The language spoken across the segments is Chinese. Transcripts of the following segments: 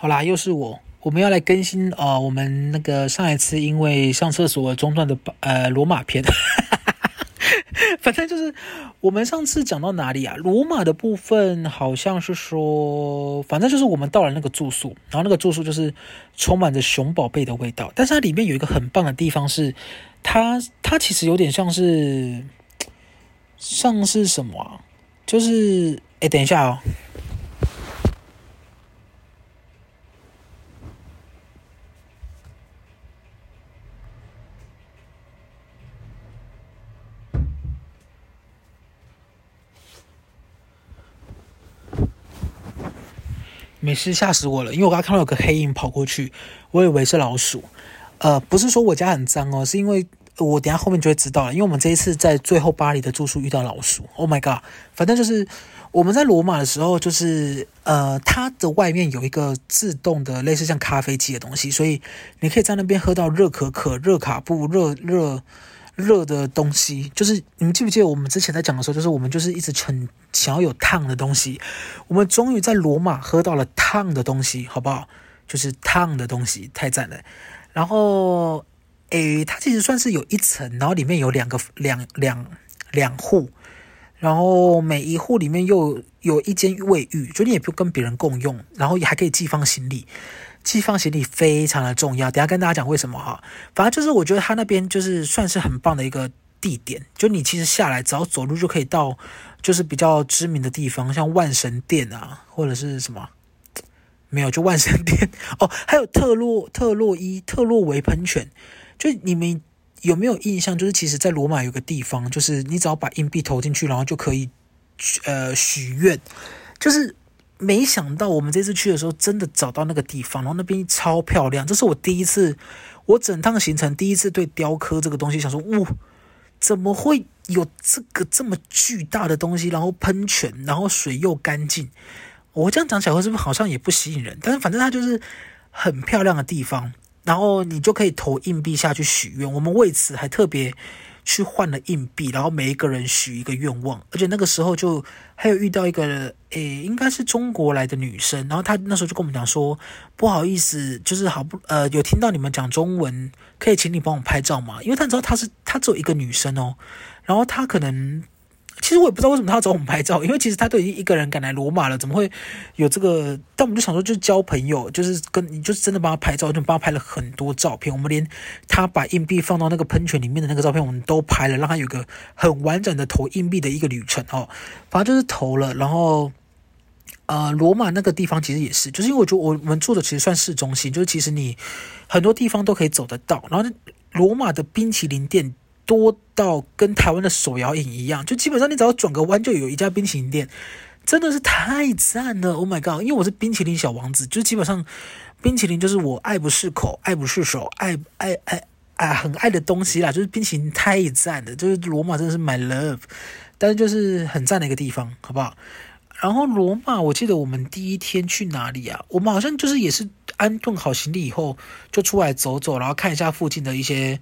好啦，又是我，我们要来更新啊、我们那个上一次因为上厕所中断的呃罗马篇，反正就是我们上次讲到哪里啊？罗马的部分好像是说，反正就是我们到了那个住宿，然后那个住宿就是充满着熊宝贝的味道，但是它里面有一个很棒的地方是，它它其实有点像是像是什么啊？就是哎，等一下哦。没事，吓死我了！因为我刚刚看到有个黑影跑过去，我以为是老鼠。呃，不是说我家很脏哦，是因为我等下后面就会知道了。因为我们这一次在最后巴黎的住宿遇到老鼠。Oh my god！反正就是我们在罗马的时候，就是呃，它的外面有一个自动的类似像咖啡机的东西，所以你可以在那边喝到热可可、热卡布、热热。热的东西，就是你们记不记得我们之前在讲的时候，就是我们就是一直很想要有烫的东西。我们终于在罗马喝到了烫的东西，好不好？就是烫的东西，太赞了。然后，诶，它其实算是有一层，然后里面有两个两两两户，然后每一户里面又有，一间卫浴，就你也不跟别人共用，然后也还可以寄放行李。寄放行李非常的重要，等下跟大家讲为什么哈。反正就是我觉得他那边就是算是很棒的一个地点，就你其实下来只要走路就可以到，就是比较知名的地方，像万神殿啊，或者是什么，没有就万神殿 哦，还有特洛特洛伊特洛维喷泉。就你们有没有印象？就是其实，在罗马有个地方，就是你只要把硬币投进去，然后就可以呃许愿，就是。没想到我们这次去的时候，真的找到那个地方，然后那边超漂亮。这是我第一次，我整趟行程第一次对雕刻这个东西想说，呜，怎么会有这个这么巨大的东西？然后喷泉，然后水又干净。我这样讲起来，是不是好像也不吸引人？但是反正它就是很漂亮的地方，然后你就可以投硬币下去许愿。我们为此还特别。去换了硬币，然后每一个人许一个愿望，而且那个时候就还有遇到一个，诶，应该是中国来的女生，然后她那时候就跟我们讲说，不好意思，就是好不，呃，有听到你们讲中文，可以请你帮我拍照吗？因为她知道她是她只有一个女生哦，然后她可能。其实我也不知道为什么他要找我们拍照，因为其实他都已经一个人赶来罗马了，怎么会有这个？但我们就想说，就是交朋友，就是跟你，就是真的帮他拍照，就帮他拍了很多照片。我们连他把硬币放到那个喷泉里面的那个照片，我们都拍了，让他有个很完整的投硬币的一个旅程哦。反正就是投了，然后呃，罗马那个地方其实也是，就是因为我觉得我们住的其实算市中心，就是其实你很多地方都可以走得到。然后罗马的冰淇淋店。多到跟台湾的手摇饮一样，就基本上你只要转个弯就有一家冰淇淋店，真的是太赞了！Oh my god！因为我是冰淇淋小王子，就基本上冰淇淋就是我爱不释口、爱不释手、爱爱爱爱很爱的东西啦。就是冰淇淋太赞了，就是罗马真的是 my love，但是就是很赞的一个地方，好不好？然后罗马，我记得我们第一天去哪里啊？我们好像就是也是安顿好行李以后就出来走走，然后看一下附近的一些。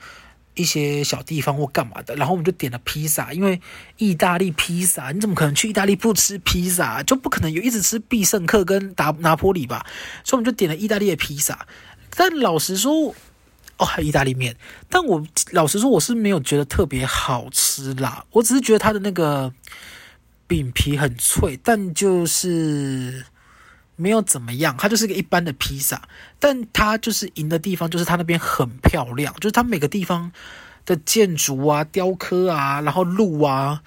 一些小地方或干嘛的，然后我们就点了披萨，因为意大利披萨，你怎么可能去意大利不吃披萨？就不可能有一直吃必胜客跟达拿坡里吧？所以我们就点了意大利的披萨。但老实说，哦，还意大利面。但我老实说，我是没有觉得特别好吃啦。我只是觉得它的那个饼皮很脆，但就是。没有怎么样，它就是个一般的披萨，但它就是赢的地方就是它那边很漂亮，就是它每个地方的建筑啊、雕刻啊，然后路啊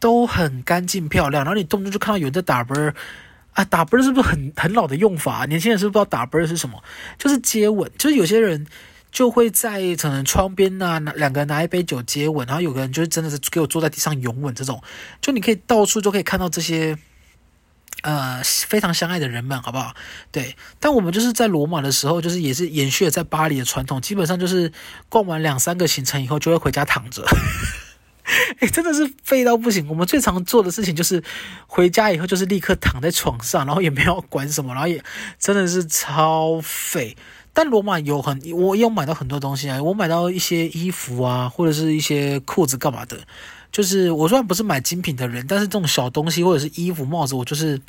都很干净漂亮，然后你动不动就看到有人在打啵啊，打啵是不是很很老的用法？年轻人是不是不知道打啵是什么？就是接吻，就是有些人就会在可能窗边呐、啊，拿两个人拿一杯酒接吻，然后有个人就是真的是给我坐在地上拥吻这种，就你可以到处都可以看到这些。呃，非常相爱的人们，好不好？对，但我们就是在罗马的时候，就是也是延续了在巴黎的传统，基本上就是逛完两三个行程以后，就会回家躺着。哎，真的是废到不行。我们最常做的事情就是回家以后就是立刻躺在床上，然后也没有管什么，然后也真的是超废。但罗马有很，我有买到很多东西啊，我买到一些衣服啊，或者是一些裤子干嘛的。就是我虽然不是买精品的人，但是这种小东西或者是衣服、帽子，我就是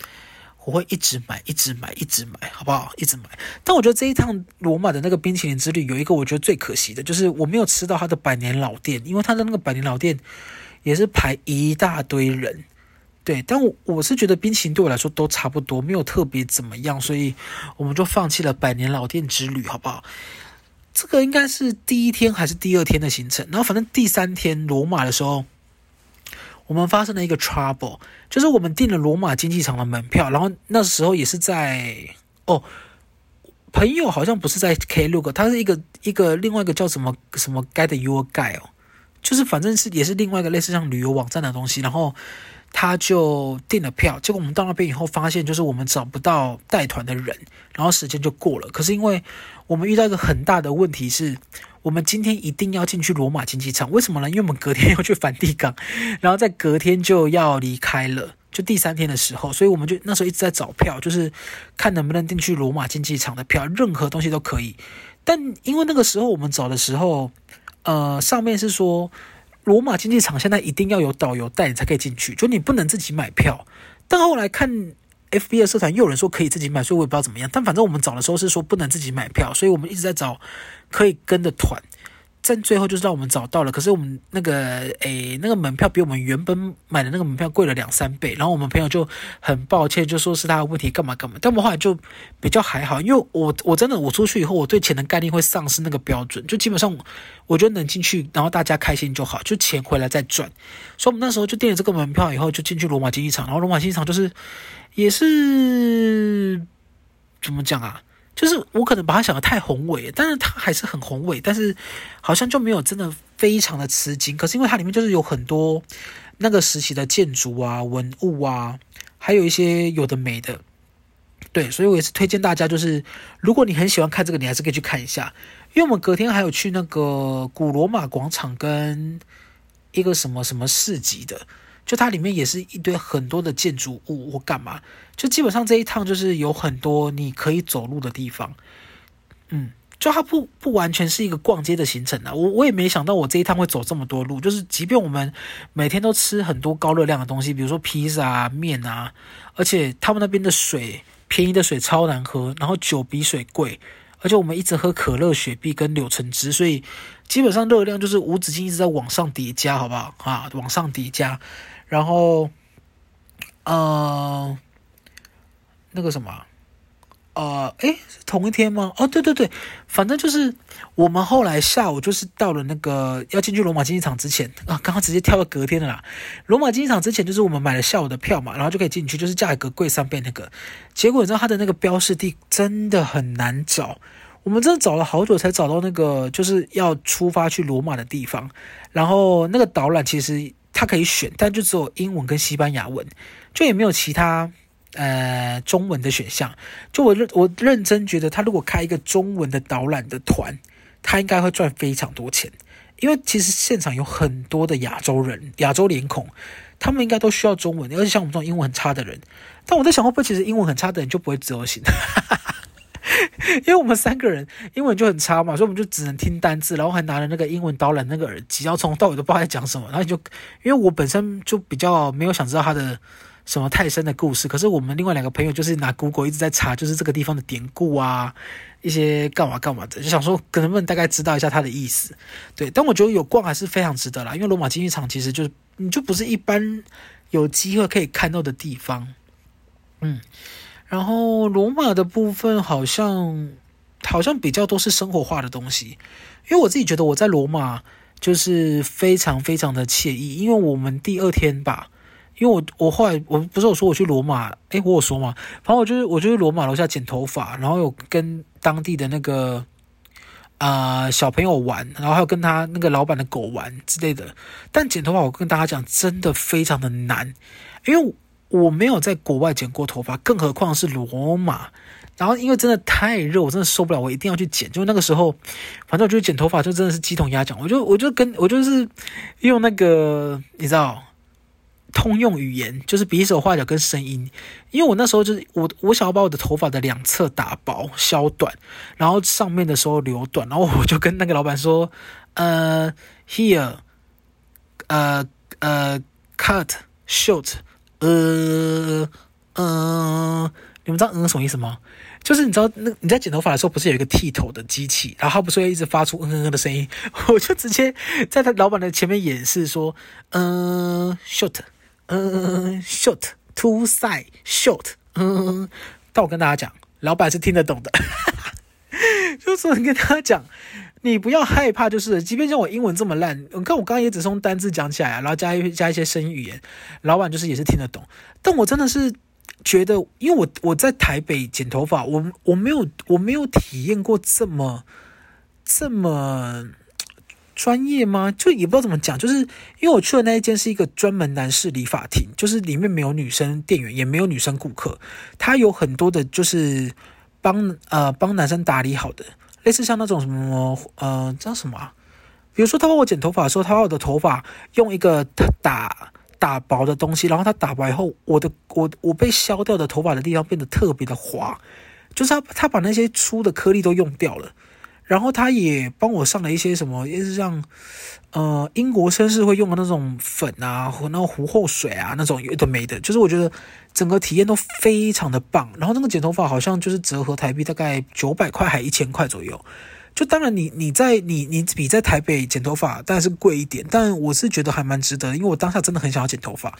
我会一直买，一直买，一直买，好不好？一直买。但我觉得这一趟罗马的那个冰淇淋之旅，有一个我觉得最可惜的，就是我没有吃到它的百年老店，因为它的那个百年老店也是排一大堆人。对，但我我是觉得冰淇淋对我来说都差不多，没有特别怎么样，所以我们就放弃了百年老店之旅，好不好？这个应该是第一天还是第二天的行程？然后反正第三天罗马的时候，我们发生了一个 trouble，就是我们订了罗马竞技场的门票，然后那时候也是在哦，朋友好像不是在 Klook，他是一个一个另外一个叫什么什么 Guide Your Guide 哦，就是反正是也是另外一个类似像旅游网站的东西，然后。他就订了票，结果我们到那边以后发现，就是我们找不到带团的人，然后时间就过了。可是因为我们遇到一个很大的问题是，我们今天一定要进去罗马竞技场，为什么呢？因为我们隔天要去梵蒂冈，然后在隔天就要离开了，就第三天的时候，所以我们就那时候一直在找票，就是看能不能订去罗马竞技场的票，任何东西都可以。但因为那个时候我们找的时候，呃，上面是说。罗马竞技场现在一定要有导游带你才可以进去，就你不能自己买票。但后来看 FB 的社团，又有人说可以自己买，所以我也不知道怎么样。但反正我们找的时候是说不能自己买票，所以我们一直在找可以跟的团。在最后就是让我们找到了，可是我们那个诶，那个门票比我们原本买的那个门票贵了两三倍，然后我们朋友就很抱歉，就说是他的问题，干嘛干嘛。但我们后来就比较还好，因为我我真的我出去以后，我对钱的概念会丧失那个标准，就基本上我觉得能进去，然后大家开心就好，就钱回来再赚。所以我们那时候就订了这个门票以后，就进去罗马竞技场，然后罗马竞技场就是也是怎么讲啊？就是我可能把它想得太宏伟，但是它还是很宏伟，但是好像就没有真的非常的吃惊。可是因为它里面就是有很多那个时期的建筑啊、文物啊，还有一些有的没的，对，所以我也是推荐大家，就是如果你很喜欢看这个，你还是可以去看一下。因为我们隔天还有去那个古罗马广场跟一个什么什么市集的。就它里面也是一堆很多的建筑物或干嘛，就基本上这一趟就是有很多你可以走路的地方，嗯，就它不不完全是一个逛街的行程啊。我我也没想到我这一趟会走这么多路，就是即便我们每天都吃很多高热量的东西，比如说披萨啊、面啊，而且他们那边的水便宜的水超难喝，然后酒比水贵，而且我们一直喝可乐、雪碧跟柳橙汁，所以基本上热量就是无止境一直在往上叠加，好不好啊？往上叠加。然后，呃，那个什么，呃，诶，同一天吗？哦，对对对，反正就是我们后来下午就是到了那个要进去罗马竞技场之前啊，刚刚直接跳到隔天的啦。罗马竞技场之前就是我们买了下午的票嘛，然后就可以进去，就是价格贵三倍那个。结果你知道它的那个标示地真的很难找，我们真的找了好久才找到那个就是要出发去罗马的地方。然后那个导览其实。它可以选，但就只有英文跟西班牙文，就也没有其他呃中文的选项。就我认我认真觉得，他如果开一个中文的导览的团，他应该会赚非常多钱，因为其实现场有很多的亚洲人、亚洲脸孔，他们应该都需要中文，而且像我们这种英文很差的人，但我在想，会不会其实英文很差的人就不会自由行？因为我们三个人英文就很差嘛，所以我们就只能听单字，然后还拿了那个英文导览那个耳机，然后从头到尾都不知道在讲什么。然后你就因为我本身就比较没有想知道他的什么太深的故事，可是我们另外两个朋友就是拿 Google 一直在查，就是这个地方的典故啊，一些干嘛干嘛的，就想说可能不能大概知道一下他的意思。对，但我觉得有逛还是非常值得啦，因为罗马竞技场其实就是你就不是一般有机会可以看到的地方，嗯。然后罗马的部分好像好像比较多是生活化的东西，因为我自己觉得我在罗马就是非常非常的惬意，因为我们第二天吧，因为我我后来我不是有说我去罗马，诶，我有说吗？反正我就是我就去罗马楼下剪头发，然后有跟当地的那个啊、呃、小朋友玩，然后还有跟他那个老板的狗玩之类的。但剪头发我跟大家讲，真的非常的难，因为。我没有在国外剪过头发，更何况是罗马。然后因为真的太热，我真的受不了，我一定要去剪。就那个时候，反正我就剪头发，就真的是鸡同鸭讲。我就我就跟我就是用那个你知道通用语言，就是比手画脚跟声音。因为我那时候就是我我想要把我的头发的两侧打薄削短，然后上面的时候留短。然后我就跟那个老板说，呃，here，呃呃，cut short。呃、呃，你们知道嗯什么意思吗？就是你知道那你在剪头发的时候，不是有一个剃头的机器，然后它不是会一直发出嗯嗯嗯的声音？我就直接在他老板的前面演示说，嗯、呃、short，嗯、short，two side short，嗯，但我跟大家讲，老板是听得懂的，就是跟大家讲。你不要害怕，就是，即便像我英文这么烂，你看我刚刚也只是用单字讲起来，然后加一加一些声音语言，老板就是也是听得懂。但我真的是觉得，因为我我在台北剪头发，我我没有我没有体验过这么这么专业吗？就也不知道怎么讲，就是因为我去的那一间是一个专门男士理发厅，就是里面没有女生店员，也没有女生顾客，他有很多的就是帮呃帮男生打理好的。类似像那种什么，呃，叫什么？比如说，他帮我剪头发的时候，他把我的头发用一个打打薄的东西，然后他打薄以后，我的我我被削掉的头发的地方变得特别的滑，就是他他把那些粗的颗粒都用掉了。然后他也帮我上了一些什么，也是像，呃，英国绅士会用的那种粉啊，和那种糊后水啊，那种有的没的，就是我觉得整个体验都非常的棒。然后那个剪头发好像就是折合台币大概九百块还一千块左右。就当然你你在你你比在台北剪头发当然是贵一点，但我是觉得还蛮值得，因为我当下真的很想要剪头发，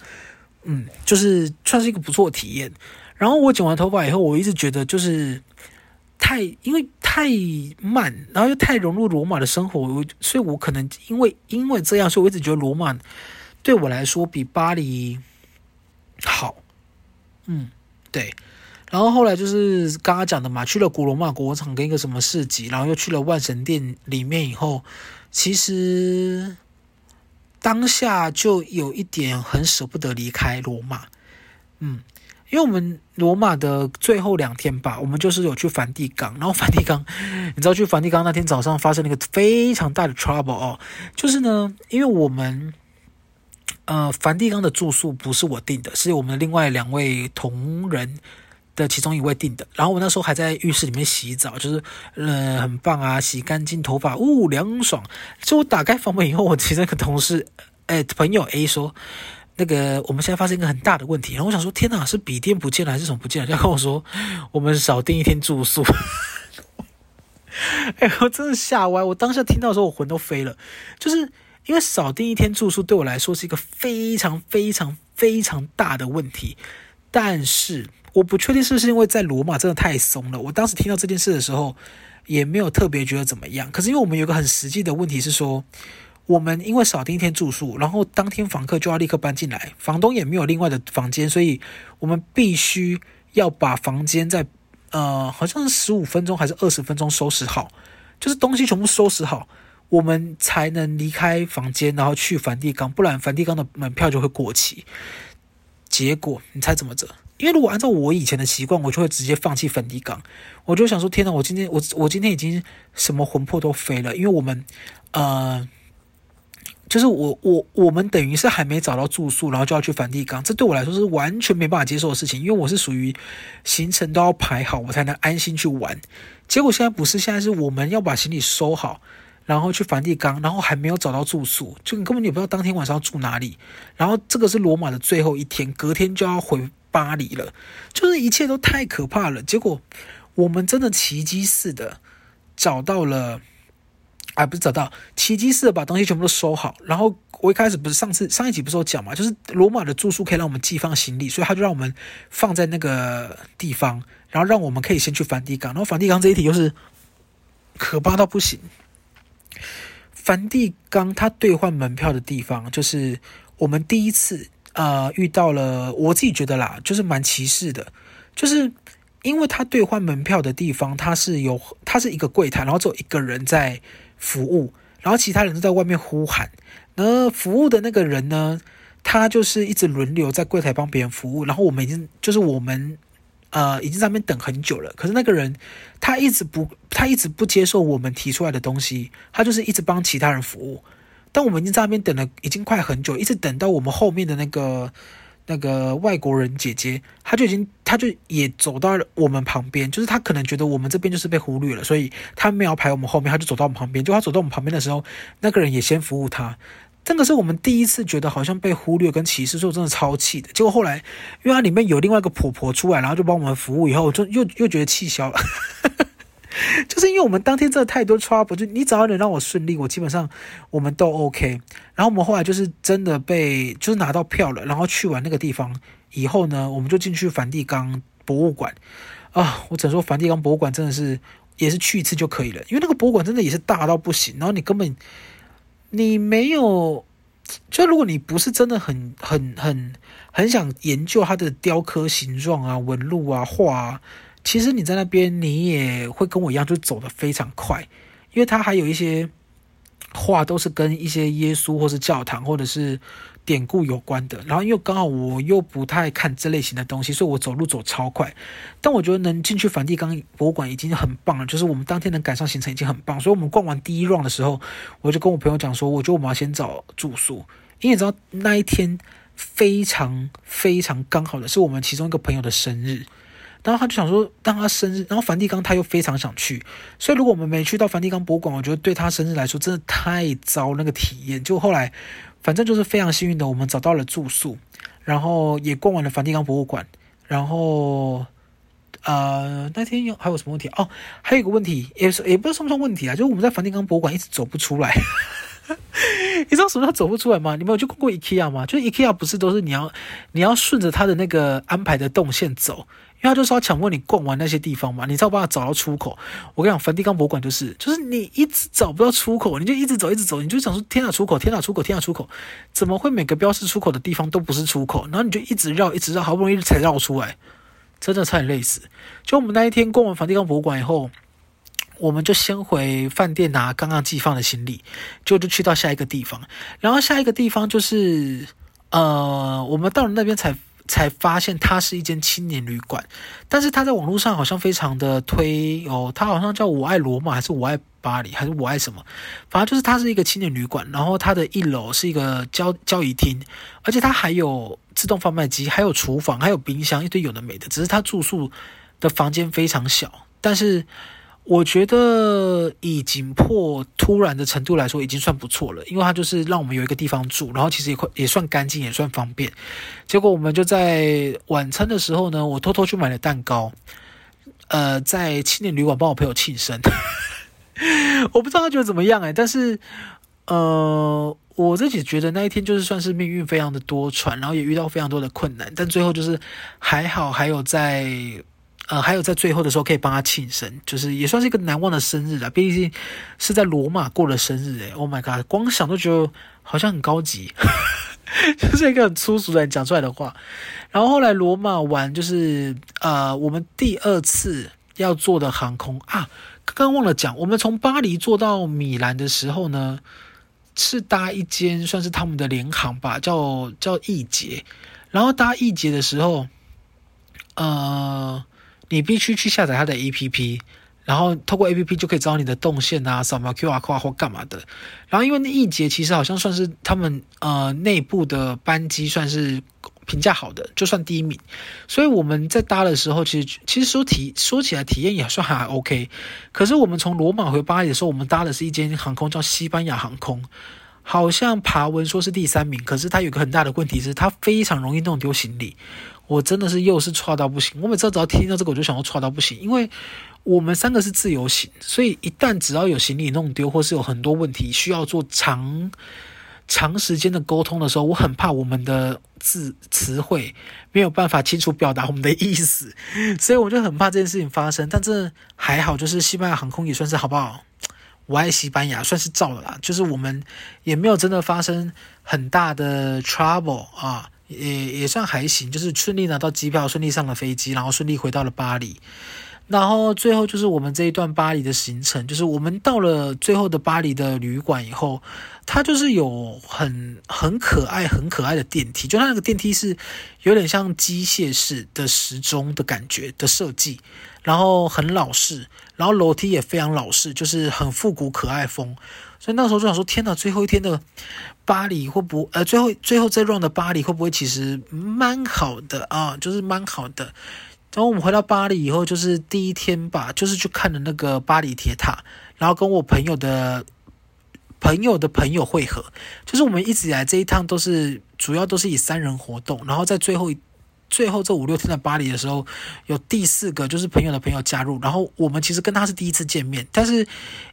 嗯，就是算是一个不错的体验。然后我剪完头发以后，我一直觉得就是。太因为太慢，然后又太融入罗马的生活，所以，我可能因为因为这样，所以我一直觉得罗马对我来说比巴黎好。嗯，对。然后后来就是刚刚讲的嘛，去了古罗马广场跟一个什么市集，然后又去了万神殿里面以后，其实当下就有一点很舍不得离开罗马。嗯。因为我们罗马的最后两天吧，我们就是有去梵蒂冈，然后梵蒂冈，你知道去梵蒂冈那天早上发生了一个非常大的 trouble 哦，就是呢，因为我们呃梵蒂冈的住宿不是我订的，是我们另外两位同仁的其中一位订的，然后我那时候还在浴室里面洗澡，就是呃很棒啊，洗干净头发，呜凉爽。就我打开房门以后，我其中一个同事，哎朋友 A 说。那个，我们现在发生一个很大的问题，然后我想说，天哪，是笔电不见了还是什么不见了？他跟我说，我们少订一天住宿。哎，我真的吓歪！我当下听到的时候，我魂都飞了。就是因为少订一天住宿对我来说是一个非常非常非常大的问题，但是我不确定是不是因为在罗马真的太松了。我当时听到这件事的时候，也没有特别觉得怎么样。可是因为我们有个很实际的问题是说。我们因为少订一天住宿，然后当天房客就要立刻搬进来，房东也没有另外的房间，所以我们必须要把房间在呃，好像是十五分钟还是二十分钟收拾好，就是东西全部收拾好，我们才能离开房间，然后去梵蒂冈，不然梵蒂冈的门票就会过期。结果你猜怎么着？因为如果按照我以前的习惯，我就会直接放弃梵蒂冈，我就想说，天哪，我今天我我今天已经什么魂魄都飞了，因为我们呃。就是我我我们等于是还没找到住宿，然后就要去梵蒂冈，这对我来说是完全没办法接受的事情，因为我是属于行程都要排好，我才能安心去玩。结果现在不是，现在是我们要把行李收好，然后去梵蒂冈，然后还没有找到住宿，就你根本也不知道当天晚上要住哪里。然后这个是罗马的最后一天，隔天就要回巴黎了，就是一切都太可怕了。结果我们真的奇迹似的找到了。哎，不是找到奇迹似的把东西全部都收好，然后我一开始不是上次上一集不是有讲嘛，就是罗马的住宿可以让我们寄放行李，所以他就让我们放在那个地方，然后让我们可以先去梵蒂冈。然后梵蒂冈这一题又是可怕到不行。梵蒂冈它兑换门票的地方，就是我们第一次呃遇到了，我自己觉得啦，就是蛮歧视的，就是。因为他兑换门票的地方，他是有，他是一个柜台，然后只有一个人在服务，然后其他人都在外面呼喊。那服务的那个人呢，他就是一直轮流在柜台帮别人服务。然后我们已经就是我们呃已经在那边等很久了，可是那个人他一直不，他一直不接受我们提出来的东西，他就是一直帮其他人服务。但我们已经在那边等了，已经快很久，一直等到我们后面的那个。那个外国人姐姐，她就已经，她就也走到了我们旁边，就是她可能觉得我们这边就是被忽略了，所以她没有排我们后面，她就走到我们旁边。就她走到我们旁边的时候，那个人也先服务她。这个是我们第一次觉得好像被忽略跟歧视，所以真的超气的。结果后来，因为它里面有另外一个婆婆出来，然后就帮我们服务，以后就又又觉得气消了。就是因为我们当天真的太多 trouble，就你只要能让我顺利，我基本上我们都 OK。然后我们后来就是真的被就是拿到票了，然后去完那个地方以后呢，我们就进去梵蒂冈博物馆啊。我只能说梵蒂冈博物馆真的是也是去一次就可以了，因为那个博物馆真的也是大到不行，然后你根本你没有，就如果你不是真的很很很很想研究它的雕刻形状啊、纹路啊、画啊。其实你在那边，你也会跟我一样，就走得非常快，因为他还有一些话都是跟一些耶稣或是教堂或者是典故有关的。然后因为刚好我又不太看这类型的东西，所以我走路走超快。但我觉得能进去梵蒂冈博物馆已经很棒了，就是我们当天能赶上行程已经很棒。所以我们逛完第一 round 的时候，我就跟我朋友讲说，我觉得我们要先找住宿，因为你知道那一天非常非常刚好的是我们其中一个朋友的生日。然后他就想说，当他生日，然后梵蒂冈他又非常想去，所以如果我们没去到梵蒂冈博物馆，我觉得对他生日来说真的太糟那个体验。就后来，反正就是非常幸运的，我们找到了住宿，然后也逛完了梵蒂冈博物馆，然后呃那天有还有什么问题？哦，还有一个问题，也是也不知道算不算问题啊，就是我们在梵蒂冈博物馆一直走不出来。你知道什么叫走不出来吗？你们有去逛过 IKEA 吗？就是 IKEA 不是都是你要你要顺着他的那个安排的动线走。因为他就是要强迫你逛完那些地方嘛，你才有办法找到出口。我跟你讲，梵蒂冈博物馆就是，就是你一直找不到出口，你就一直走，一直走，你就想说天哪，出口，天哪，出口，天哪，出口，怎么会每个标示出口的地方都不是出口？然后你就一直绕，一直绕，好不容易才绕出来，真的差点累死。就我们那一天逛完梵蒂冈博物馆以后，我们就先回饭店拿刚刚寄放的行李，就就去到下一个地方。然后下一个地方就是，呃，我们到了那边才。才发现它是一间青年旅馆，但是它在网络上好像非常的推哦，它好像叫我爱罗马还是我爱巴黎还是我爱什么，反正就是它是一个青年旅馆，然后它的一楼是一个交交易厅，而且它还有自动贩卖机，还有厨房，还有冰箱，一堆有的没的，只是它住宿的房间非常小，但是。我觉得以紧迫突然的程度来说，已经算不错了，因为它就是让我们有一个地方住，然后其实也快也算干净，也算方便。结果我们就在晚餐的时候呢，我偷偷去买了蛋糕，呃，在青年旅馆帮我朋友庆生。我不知道他觉得怎么样哎，但是呃，我自己觉得那一天就是算是命运非常的多舛，然后也遇到非常多的困难，但最后就是还好，还有在。呃，还有在最后的时候可以帮他庆生，就是也算是一个难忘的生日了。毕竟是在罗马过了生日，诶 Oh my god，光想都觉得好像很高级，就是一个很粗俗的人讲出来的话。然后后来罗马玩，就是呃，我们第二次要坐的航空啊，刚刚忘了讲，我们从巴黎坐到米兰的时候呢，是搭一间算是他们的联航吧，叫叫易捷。然后搭易捷的时候，呃。你必须去下载它的 APP，然后透过 APP 就可以知道你的动线啊，扫描 QR code 或干嘛的。然后因为那一节其实好像算是他们呃内部的班机算是评价好的，就算第一名。所以我们在搭的时候，其实其实说体说起来体验也算还 OK。可是我们从罗马回巴黎的时候，我们搭的是一间航空叫西班牙航空，好像爬文说是第三名，可是它有个很大的问题是它非常容易弄丢行李。我真的是又是差到不行，我每次只要听到这个，我就想要差到不行，因为我们三个是自由行，所以一旦只要有行李弄丢，或是有很多问题需要做长长时间的沟通的时候，我很怕我们的字词汇没有办法清楚表达我们的意思，所以我就很怕这件事情发生。但这还好，就是西班牙航空也算是好不好？我爱西班牙，算是照了啦，就是我们也没有真的发生很大的 trouble 啊。也也算还行，就是顺利拿到机票，顺利上了飞机，然后顺利回到了巴黎。然后最后就是我们这一段巴黎的行程，就是我们到了最后的巴黎的旅馆以后，它就是有很很可爱、很可爱的电梯，就它那个电梯是有点像机械式的时钟的感觉的设计，然后很老式，然后楼梯也非常老式，就是很复古可爱风。所以那时候就想说，天哪，最后一天的巴黎会不呃，最后最后这 round 的巴黎会不会其实蛮好的啊？就是蛮好的。然后我们回到巴黎以后，就是第一天吧，就是去看了那个巴黎铁塔，然后跟我朋友的朋友的朋友会合，就是我们一直以来这一趟都是主要都是以三人活动，然后在最后最后这五六天在巴黎的时候，有第四个就是朋友的朋友加入，然后我们其实跟他是第一次见面，但是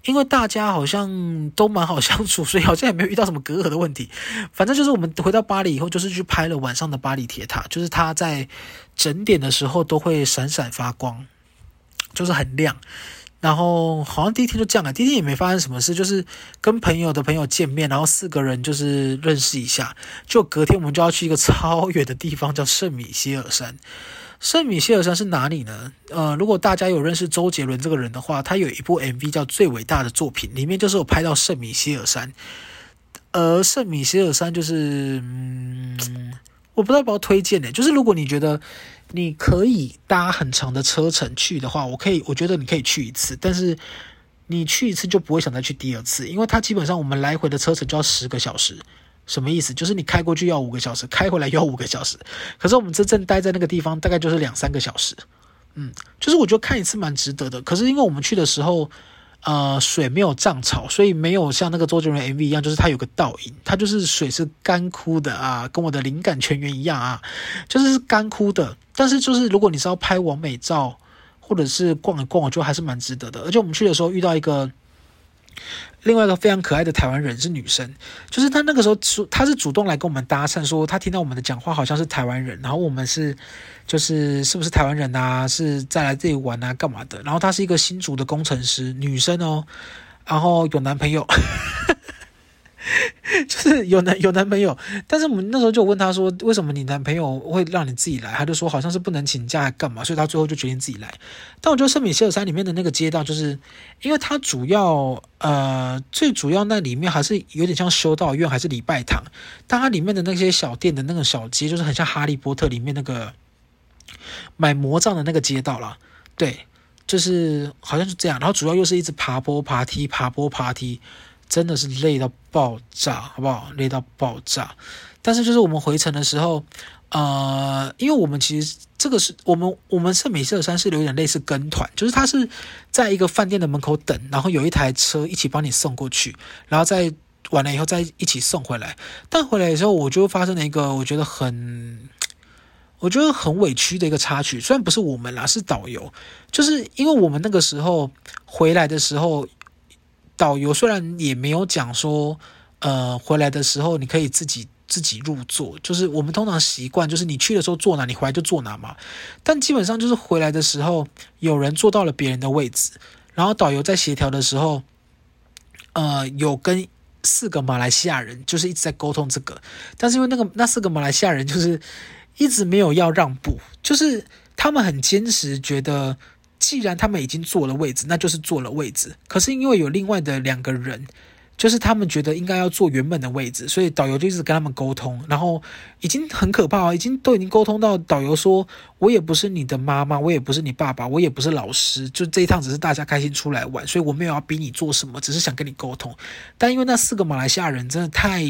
因为大家好像都蛮好相处，所以好像也没有遇到什么隔阂的问题。反正就是我们回到巴黎以后，就是去拍了晚上的巴黎铁塔，就是它在整点的时候都会闪闪发光，就是很亮。然后好像第一天就这样了，第一天也没发生什么事，就是跟朋友的朋友见面，然后四个人就是认识一下。就隔天我们就要去一个超远的地方，叫圣米歇尔山。圣米歇尔山是哪里呢？呃，如果大家有认识周杰伦这个人的话，他有一部 MV 叫《最伟大的作品》，里面就是有拍到圣米歇尔山。而圣米歇尔山就是，嗯，我不知道要不要推荐呢？就是如果你觉得。你可以搭很长的车程去的话，我可以，我觉得你可以去一次，但是你去一次就不会想再去第二次，因为它基本上我们来回的车程就要十个小时，什么意思？就是你开过去要五个小时，开回来要五个小时，可是我们真正待在那个地方大概就是两三个小时，嗯，就是我觉得看一次蛮值得的。可是因为我们去的时候。呃，水没有涨潮，所以没有像那个周杰伦 MV 一样，就是它有个倒影，它就是水是干枯的啊，跟我的灵感泉源一样啊，就是干枯的。但是就是如果你是要拍完美照，或者是逛一逛，我觉得还是蛮值得的。而且我们去的时候遇到一个。另外一个非常可爱的台湾人是女生，就是她那个时候说她是主动来跟我们搭讪，说她听到我们的讲话好像是台湾人，然后我们是就是是不是台湾人啊？是再来这里玩啊？干嘛的？然后她是一个新竹的工程师，女生哦，然后有男朋友。就是有男有男朋友，但是我们那时候就问他说，为什么你男朋友会让你自己来？他就说好像是不能请假干嘛，所以他最后就决定自己来。但我觉得圣米歇尔山里面的那个街道，就是因为它主要呃最主要那里面还是有点像修道院还是礼拜堂，但它里面的那些小店的那个小街，就是很像哈利波特里面那个买魔杖的那个街道啦。对，就是好像是这样。然后主要又是一直爬坡爬梯爬坡爬梯。真的是累到爆炸，好不好？累到爆炸。但是就是我们回程的时候，呃，因为我们其实这个是我们我们圣米歇尔山是有点类似跟团，就是他是在一个饭店的门口等，然后有一台车一起帮你送过去，然后再完了以后再一起送回来。但回来的时候，我就发生了一个我觉得很我觉得很委屈的一个插曲。虽然不是我们啦，是导游，就是因为我们那个时候回来的时候。导游虽然也没有讲说，呃，回来的时候你可以自己自己入座，就是我们通常习惯就是你去的时候坐哪，你回来就坐哪嘛。但基本上就是回来的时候有人坐到了别人的位置，然后导游在协调的时候，呃，有跟四个马来西亚人就是一直在沟通这个，但是因为那个那四个马来西亚人就是一直没有要让步，就是他们很坚持觉得。既然他们已经坐了位置，那就是坐了位置。可是因为有另外的两个人，就是他们觉得应该要坐原本的位置，所以导游就一直跟他们沟通。然后已经很可怕，已经都已经沟通到导游说：“我也不是你的妈妈，我也不是你爸爸，我也不是老师，就这一趟只是大家开心出来玩，所以我没有要逼你做什么，只是想跟你沟通。”但因为那四个马来西亚人真的太，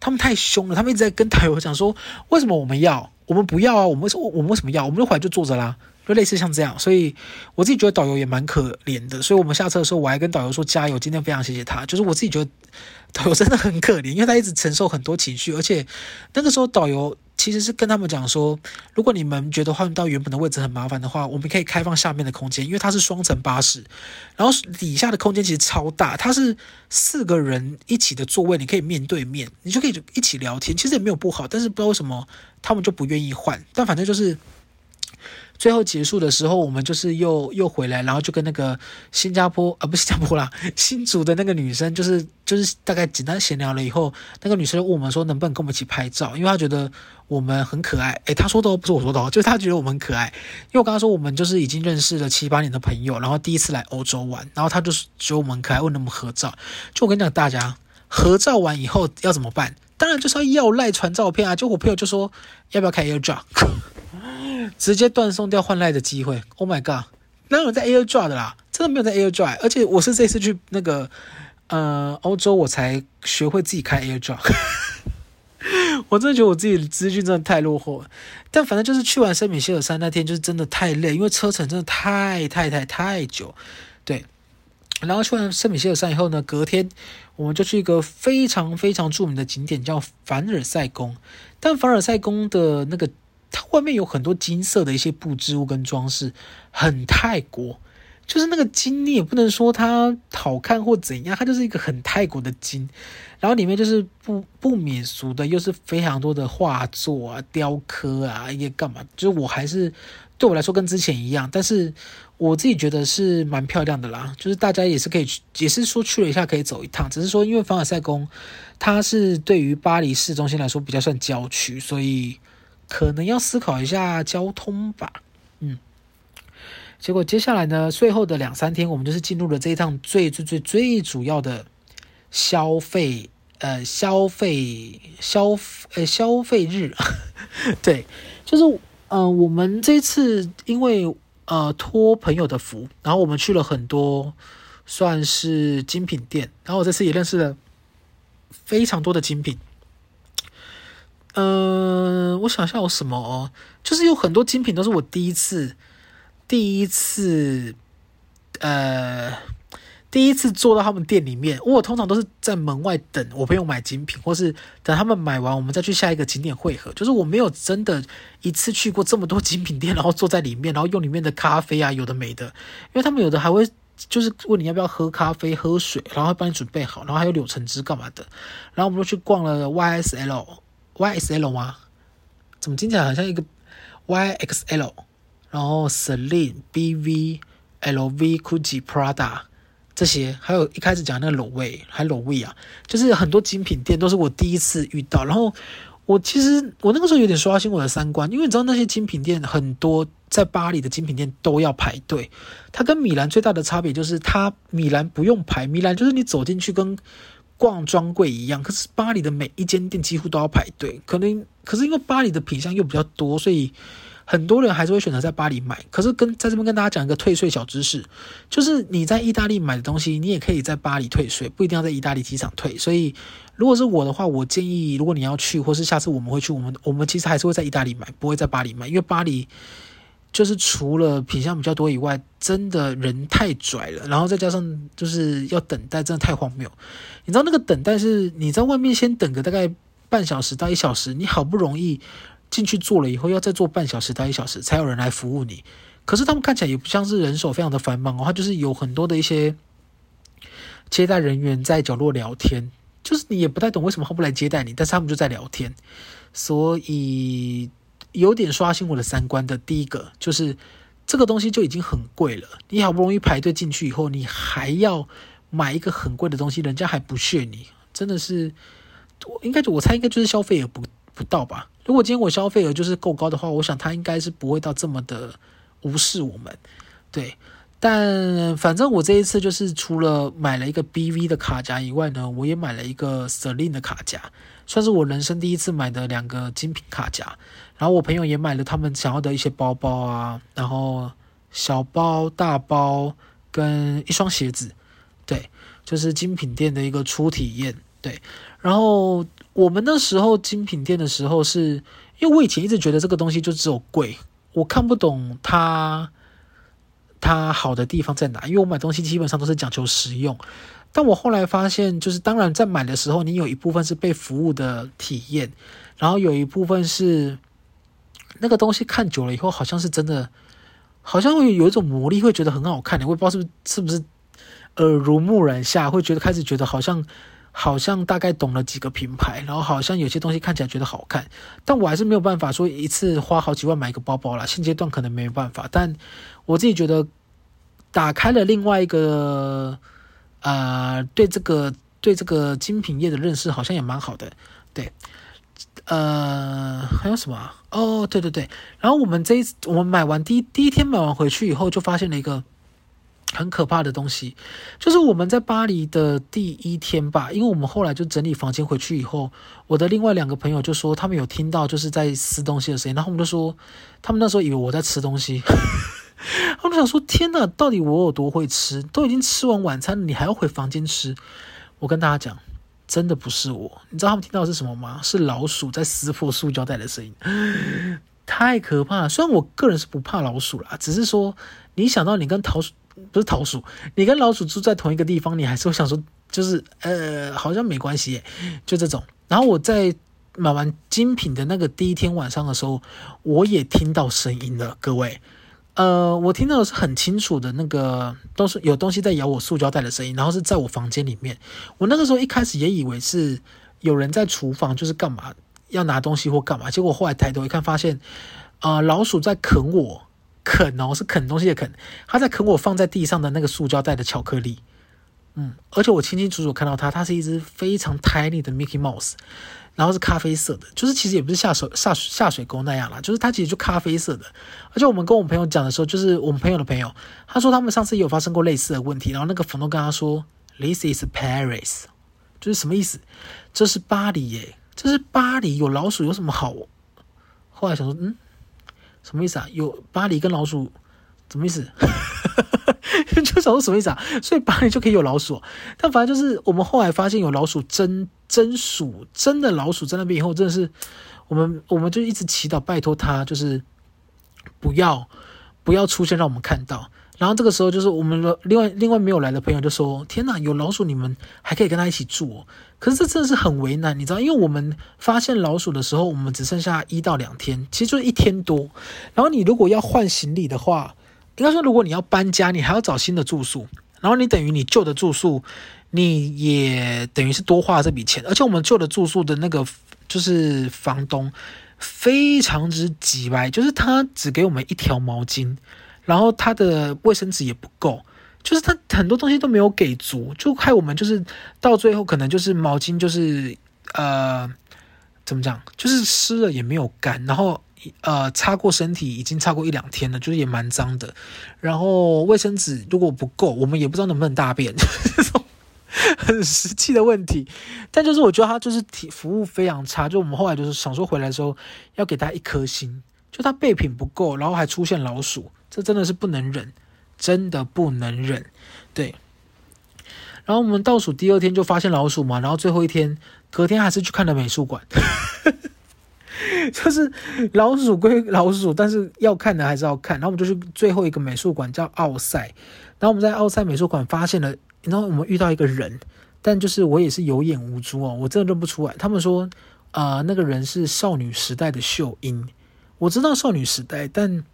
他们太凶了，他们一直在跟导游讲说：“为什么我们要？我们不要啊？我们说我们为什么要？我们就回来就坐着啦。”就类似像这样，所以我自己觉得导游也蛮可怜的。所以我们下车的时候，我还跟导游说加油。今天非常谢谢他，就是我自己觉得导游真的很可怜，因为他一直承受很多情绪，而且那个时候导游其实是跟他们讲说，如果你们觉得换到原本的位置很麻烦的话，我们可以开放下面的空间，因为它是双层巴士，然后底下的空间其实超大，它是四个人一起的座位，你可以面对面，你就可以一起聊天，其实也没有不好，但是不知道为什么他们就不愿意换，但反正就是。最后结束的时候，我们就是又又回来，然后就跟那个新加坡啊，不是新加坡啦，新竹的那个女生，就是就是大概简单闲聊了以后，那个女生就问我们说，能不能跟我们一起拍照？因为她觉得我们很可爱。诶，她说的不是我说的哦，就是她觉得我们很可爱。因为我刚刚说我们就是已经认识了七八年的朋友，然后第一次来欧洲玩，然后她就是觉得我们可爱，问我们合照。就我跟你讲，大家合照完以后要怎么办？当然就是要要赖传照片啊！就我朋友就说，要不要开 AirDrop？直接断送掉换赖的机会！Oh my god，哪有在 AirDrop 的啦？真的没有在 AirDrop，而且我是这次去那个呃欧洲，我才学会自己开 AirDrop。我真的觉得我自己的资讯真的太落后了。但反正就是去完圣米歇尔山那天，就是真的太累，因为车程真的太太太太久。对，然后去完圣米歇尔山以后呢，隔天我们就去一个非常非常著名的景点，叫凡尔赛宫。但凡尔赛宫的那个它外面有很多金色的一些布置物跟装饰，很泰国。就是那个金，你也不能说它好看或怎样，它就是一个很泰国的金。然后里面就是不不免俗的，又是非常多的画作啊、雕刻啊，一些干嘛？就是我还是对我来说跟之前一样，但是我自己觉得是蛮漂亮的啦。就是大家也是可以去，也是说去了一下可以走一趟，只是说因为凡尔赛宫它是对于巴黎市中心来说比较算郊区，所以可能要思考一下交通吧。嗯。结果接下来呢，最后的两三天，我们就是进入了这一趟最最最最主要的消费，呃，消费消呃消费日，对，就是呃，我们这次因为呃托朋友的福，然后我们去了很多算是精品店，然后我这次也认识了非常多的精品。嗯、我想一下有什么哦，就是有很多精品都是我第一次。第一次，呃，第一次坐到他们店里面，我通常都是在门外等我朋友买精品，或是等他们买完，我们再去下一个景点汇合。就是我没有真的一次去过这么多精品店，然后坐在里面，然后用里面的咖啡啊，有的没的，因为他们有的还会就是问你要不要喝咖啡、喝水，然后会帮你准备好，然后还有柳橙汁干嘛的。然后我们就去逛了 YSL，YSL 吗？怎么听起来好像一个 YXL？然后 Celine、BV、LV、Gucci、Prada 这些，还有一开始讲那个 Low V，还 Low V 啊，就是很多精品店都是我第一次遇到。然后我其实我那个时候有点刷新我的三观，因为你知道那些精品店很多在巴黎的精品店都要排队。它跟米兰最大的差别就是，它米兰不用排，米兰就是你走进去跟逛专柜一样。可是巴黎的每一间店几乎都要排队，可能可是因为巴黎的品相又比较多，所以。很多人还是会选择在巴黎买，可是跟在这边跟大家讲一个退税小知识，就是你在意大利买的东西，你也可以在巴黎退税，不一定要在意大利机场退。所以如果是我的话，我建议如果你要去，或是下次我们会去，我们我们其实还是会在意大利买，不会在巴黎买，因为巴黎就是除了品相比较多以外，真的人太拽了，然后再加上就是要等待，真的太荒谬。你知道那个等待是你在外面先等个大概半小时到一小时，你好不容易。进去坐了以后，要再坐半小时到一小时才有人来服务你。可是他们看起来也不像是人手非常的繁忙哦，他就是有很多的一些接待人员在角落聊天，就是你也不太懂为什么他不来接待你，但是他们就在聊天，所以有点刷新我的三观的。第一个就是这个东西就已经很贵了，你好不容易排队进去以后，你还要买一个很贵的东西，人家还不屑你，真的是，应该我猜应该就是消费也不。不到吧？如果今天我消费额就是够高的话，我想他应该是不会到这么的无视我们，对。但反正我这一次就是除了买了一个 BV 的卡夹以外呢，我也买了一个 Celine 的卡夹，算是我人生第一次买的两个精品卡夹。然后我朋友也买了他们想要的一些包包啊，然后小包、大包跟一双鞋子，对，就是精品店的一个初体验，对。然后。我们那时候精品店的时候是，因为我以前一直觉得这个东西就只有贵，我看不懂它它好的地方在哪。因为我买东西基本上都是讲求实用，但我后来发现，就是当然在买的时候，你有一部分是被服务的体验，然后有一部分是那个东西看久了以后，好像是真的，好像会有一种魔力，会觉得很好看。你会不知道是不是是不是耳濡目染下，会觉得开始觉得好像。好像大概懂了几个品牌，然后好像有些东西看起来觉得好看，但我还是没有办法说一次花好几万买一个包包啦。现阶段可能没办法，但我自己觉得打开了另外一个、呃，对这个对这个精品业的认识好像也蛮好的。对，呃，还有什么？哦，对对对，然后我们这一我们买完第一第一天买完回去以后，就发现了一个。很可怕的东西，就是我们在巴黎的第一天吧，因为我们后来就整理房间回去以后，我的另外两个朋友就说他们有听到就是在撕东西的声音，然后我们就说他们那时候以为我在吃东西，他们就想说天哪，到底我有多会吃？都已经吃完晚餐，你还要回房间吃？我跟大家讲，真的不是我，你知道他们听到的是什么吗？是老鼠在撕破塑胶袋的声音，太可怕了。虽然我个人是不怕老鼠啦，只是说你想到你跟老鼠。不是桃鼠，你跟老鼠住在同一个地方，你还是会想说，就是呃，好像没关系耶，就这种。然后我在买完精品的那个第一天晚上的时候，我也听到声音了，各位。呃，我听到的是很清楚的那个，都是有东西在咬我塑胶袋的声音，然后是在我房间里面。我那个时候一开始也以为是有人在厨房，就是干嘛要拿东西或干嘛，结果后来抬头一看，发现啊、老鼠在啃我，啃哦，是啃东西的啃，它在啃我放在地上的那个塑胶袋的巧克力。嗯，而且我清清楚楚看到它，它是一只非常 tiny 的 Mickey Mouse。然后是咖啡色的，就是其实也不是下水下下水沟那样啦，就是它其实就咖啡色的。而且我们跟我们朋友讲的时候，就是我们朋友的朋友，他说他们上次也有发生过类似的问题，然后那个房东跟他说，This is Paris，就是什么意思？这是巴黎耶，这是巴黎，有老鼠有什么好？后来想说，嗯，什么意思啊？有巴黎跟老鼠，什么意思？就想说什么意思啊？所以巴黎就可以有老鼠，但反正就是我们后来发现有老鼠真真鼠真的老鼠在那边以后，真的是我们我们就一直祈祷拜托他，就是不要不要出现让我们看到。然后这个时候就是我们的另外另外没有来的朋友就说：“天哪，有老鼠你们还可以跟他一起住。”可是这真的是很为难，你知道，因为我们发现老鼠的时候，我们只剩下一到两天，其实就是一天多。然后你如果要换行李的话，应该说，如果你要搬家，你还要找新的住宿，然后你等于你旧的住宿，你也等于是多花了这笔钱。而且我们旧的住宿的那个就是房东非常之机掰，就是他只给我们一条毛巾，然后他的卫生纸也不够，就是他很多东西都没有给足，就害我们就是到最后可能就是毛巾就是呃怎么讲，就是湿了也没有干，然后。呃，擦过身体已经擦过一两天了，就是也蛮脏的。然后卫生纸如果不够，我们也不知道能不能大便，这种很实际的问题。但就是我觉得他就是体服务非常差，就我们后来就是想说回来的时候要给他一颗星，就他备品不够，然后还出现老鼠，这真的是不能忍，真的不能忍。对。然后我们倒数第二天就发现老鼠嘛，然后最后一天隔天还是去看了美术馆。就是老鼠归老鼠，但是要看的还是要看。然后我们就去最后一个美术馆，叫奥赛。然后我们在奥赛美术馆发现了，然后我们遇到一个人，但就是我也是有眼无珠哦，我真的认不出来。他们说，啊、呃，那个人是少女时代的秀英。我知道少女时代，但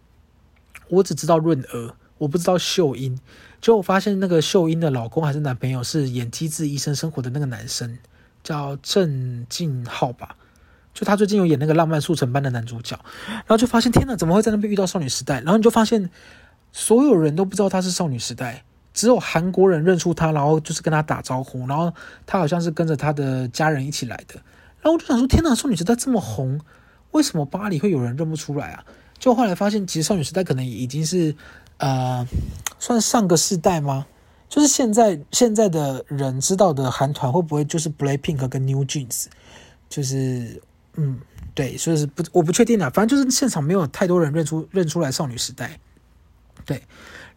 我只知道润娥，我不知道秀英。就我发现那个秀英的老公还是男朋友是演《机智医生生活》的那个男生，叫郑敬浩吧。就他最近有演那个《浪漫速成班》的男主角，然后就发现天哪，怎么会在那边遇到少女时代？然后你就发现所有人都不知道他是少女时代，只有韩国人认出他，然后就是跟他打招呼，然后他好像是跟着他的家人一起来的。然后我就想说，天哪，少女时代这么红，为什么巴黎会有人认不出来啊？就后来发现，其实少女时代可能已经是呃，算上个世代吗？就是现在现在的人知道的韩团会不会就是 BLACKPINK 跟 New Jeans，就是。嗯，对，所以是不，我不确定啊。反正就是现场没有太多人认出认出来少女时代。对，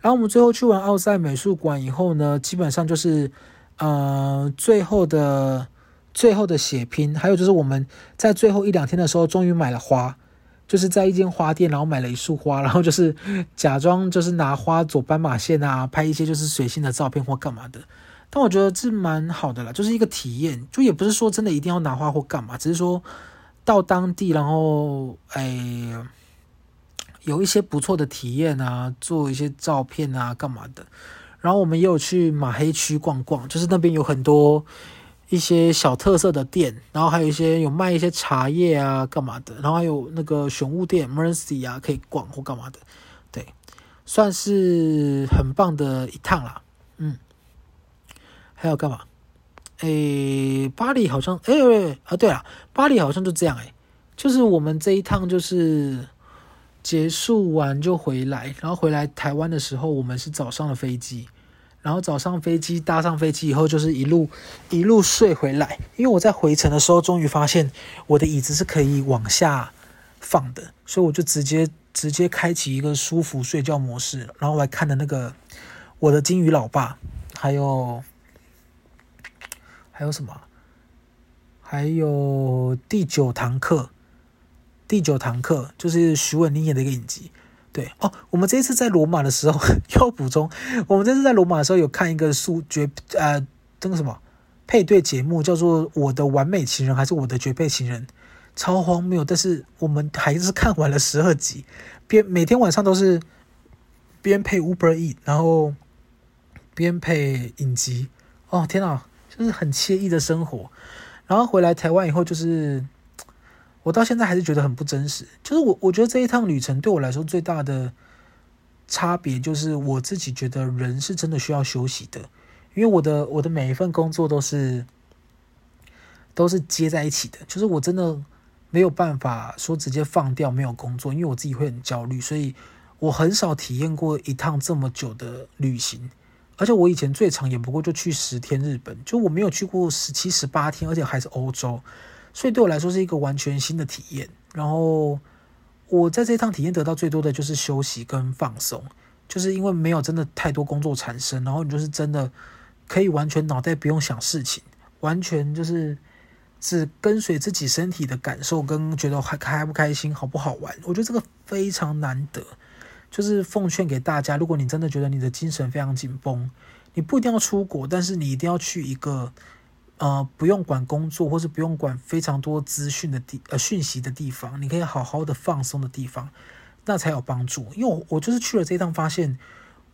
然后我们最后去完奥赛美术馆以后呢，基本上就是呃最后的最后的血拼，还有就是我们在最后一两天的时候，终于买了花，就是在一间花店，然后买了一束花，然后就是假装就是拿花走斑马线啊，拍一些就是随性的照片或干嘛的。但我觉得这蛮好的啦，就是一个体验，就也不是说真的一定要拿花或干嘛，只是说。到当地，然后哎，有一些不错的体验啊，做一些照片啊，干嘛的。然后我们也有去马黑区逛逛，就是那边有很多一些小特色的店，然后还有一些有卖一些茶叶啊，干嘛的。然后还有那个选物店 Mercy 啊，可以逛或干嘛的。对，算是很棒的一趟啦。嗯，还有干嘛？诶，巴黎好像诶，啊，对了，巴黎好像就这样诶，就是我们这一趟就是结束完就回来，然后回来台湾的时候，我们是早上的飞机，然后早上飞机搭上飞机以后，就是一路一路睡回来，因为我在回程的时候，终于发现我的椅子是可以往下放的，所以我就直接直接开启一个舒服睡觉模式，然后来看的那个我的鲸鱼老爸，还有。还有什么？还有第九堂课，第九堂课就是徐伟宁演的一个影集，对哦，我们这一次在罗马的时候 要补充，我们这次在罗马的时候有看一个数绝呃那个什么配对节目，叫做《我的完美情人》还是《我的绝配情人》，超荒谬，但是我们还是看完了十二集，边每天晚上都是边配 Uber E，然后边配影集，哦天哪，就是很惬意的生活。然后回来台湾以后就是。我到现在还是觉得很不真实。就是我，我觉得这一趟旅程对我来说最大的差别，就是我自己觉得人是真的需要休息的。因为我的我的每一份工作都是都是接在一起的，就是我真的没有办法说直接放掉没有工作，因为我自己会很焦虑，所以我很少体验过一趟这么久的旅行。而且我以前最长也不过就去十天日本，就我没有去过十七、十八天，而且还是欧洲。所以对我来说是一个完全新的体验。然后我在这趟体验得到最多的就是休息跟放松，就是因为没有真的太多工作产生，然后你就是真的可以完全脑袋不用想事情，完全就是只跟随自己身体的感受跟觉得还开不开心、好不好玩。我觉得这个非常难得，就是奉劝给大家，如果你真的觉得你的精神非常紧绷，你不一定要出国，但是你一定要去一个。呃，不用管工作，或是不用管非常多资讯的地呃讯息的地方，你可以好好的放松的地方，那才有帮助。因为我我就是去了这一趟，发现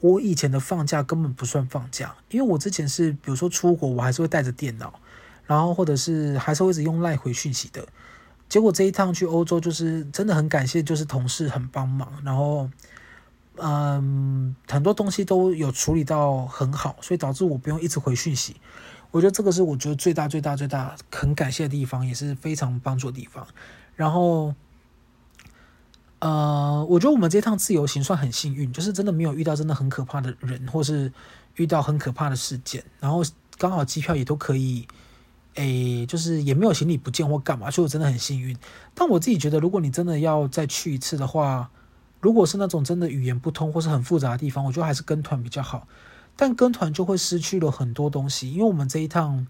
我以前的放假根本不算放假，因为我之前是比如说出国，我还是会带着电脑，然后或者是还是会一直用赖回讯息的。结果这一趟去欧洲，就是真的很感谢，就是同事很帮忙，然后嗯，很多东西都有处理到很好，所以导致我不用一直回讯息。我觉得这个是我觉得最大最大最大很感谢的地方，也是非常帮助的地方。然后，呃，我觉得我们这趟自由行算很幸运，就是真的没有遇到真的很可怕的人，或是遇到很可怕的事件。然后刚好机票也都可以，诶，就是也没有行李不见或干嘛，所以我真的很幸运。但我自己觉得，如果你真的要再去一次的话，如果是那种真的语言不通或是很复杂的地方，我觉得还是跟团比较好。但跟团就会失去了很多东西，因为我们这一趟，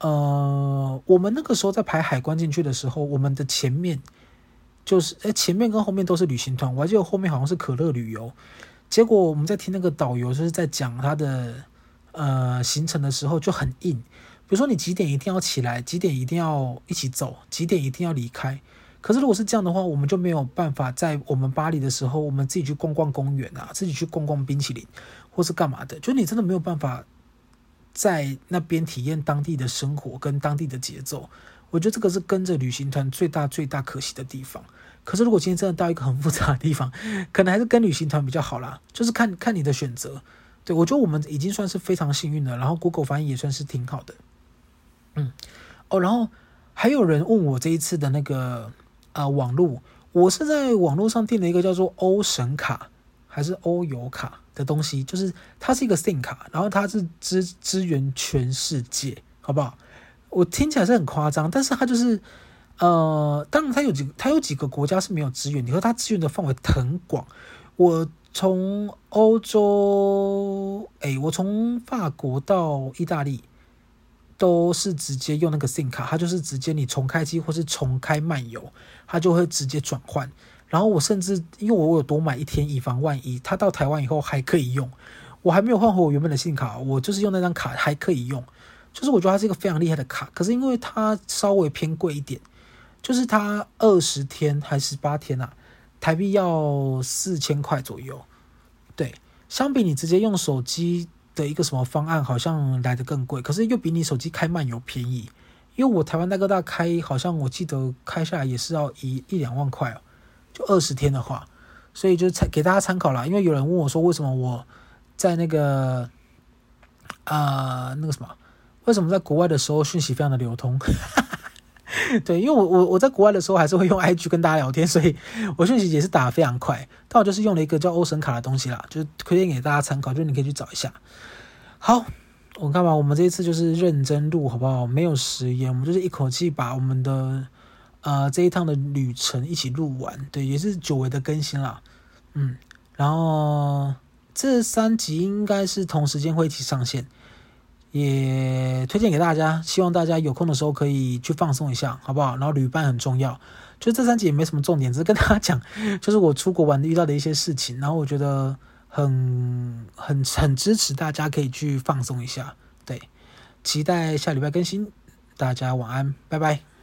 呃，我们那个时候在排海关进去的时候，我们的前面就是，哎，前面跟后面都是旅行团，我还记得后面好像是可乐旅游。结果我们在听那个导游就是在讲他的呃行程的时候就很硬，比如说你几点一定要起来，几点一定要一起走，几点一定要离开。可是如果是这样的话，我们就没有办法在我们巴黎的时候，我们自己去逛逛公园啊，自己去逛逛冰淇淋。或是干嘛的，就你真的没有办法在那边体验当地的生活跟当地的节奏。我觉得这个是跟着旅行团最大最大可惜的地方。可是如果今天真的到一个很复杂的地方，可能还是跟旅行团比较好啦。就是看看你的选择。对，我觉得我们已经算是非常幸运了。然后 Google 翻译也算是挺好的。嗯，哦，然后还有人问我这一次的那个呃网络，我是在网络上订了一个叫做欧神卡还是欧游卡。的东西就是它是一个 SIM 卡，然后它是支支援全世界，好不好？我听起来是很夸张，但是它就是呃，当然它有几它有几个国家是没有支援，你说它支援的范围很广。我从欧洲，哎，我从法国到意大利都是直接用那个 SIM 卡，它就是直接你重开机或是重开漫游，它就会直接转换。然后我甚至因为我有多买一天，以防万一，他到台湾以后还可以用。我还没有换回我原本的信卡，我就是用那张卡还可以用。就是我觉得它是一个非常厉害的卡，可是因为它稍微偏贵一点，就是它二十天还是八天啊，台币要四千块左右。对，相比你直接用手机的一个什么方案，好像来得更贵，可是又比你手机开漫游便宜。因为我台湾大哥大开，好像我记得开下来也是要一一两万块哦。就二十天的话，所以就参给大家参考啦。因为有人问我说，为什么我在那个、呃、那个什么，为什么在国外的时候讯息非常的流通？对，因为我我我在国外的时候还是会用 IG 跟大家聊天，所以我讯息也是打得非常快。但我就是用了一个叫欧神卡的东西啦，就是推荐给大家参考，就是你可以去找一下。好，我看吧，我们这一次就是认真录好不好？没有食言，我们就是一口气把我们的呃这一趟的旅程一起录完。对，也是久违的更新啦。嗯，然后这三集应该是同时间会一起上线，也推荐给大家，希望大家有空的时候可以去放松一下好不好？然后旅伴很重要，就这三集也没什么重点，只是跟大家讲，就是我出国玩遇到的一些事情，然后我觉得。很很很支持大家可以去放松一下对。期待下礼拜更新大家晚安拜拜。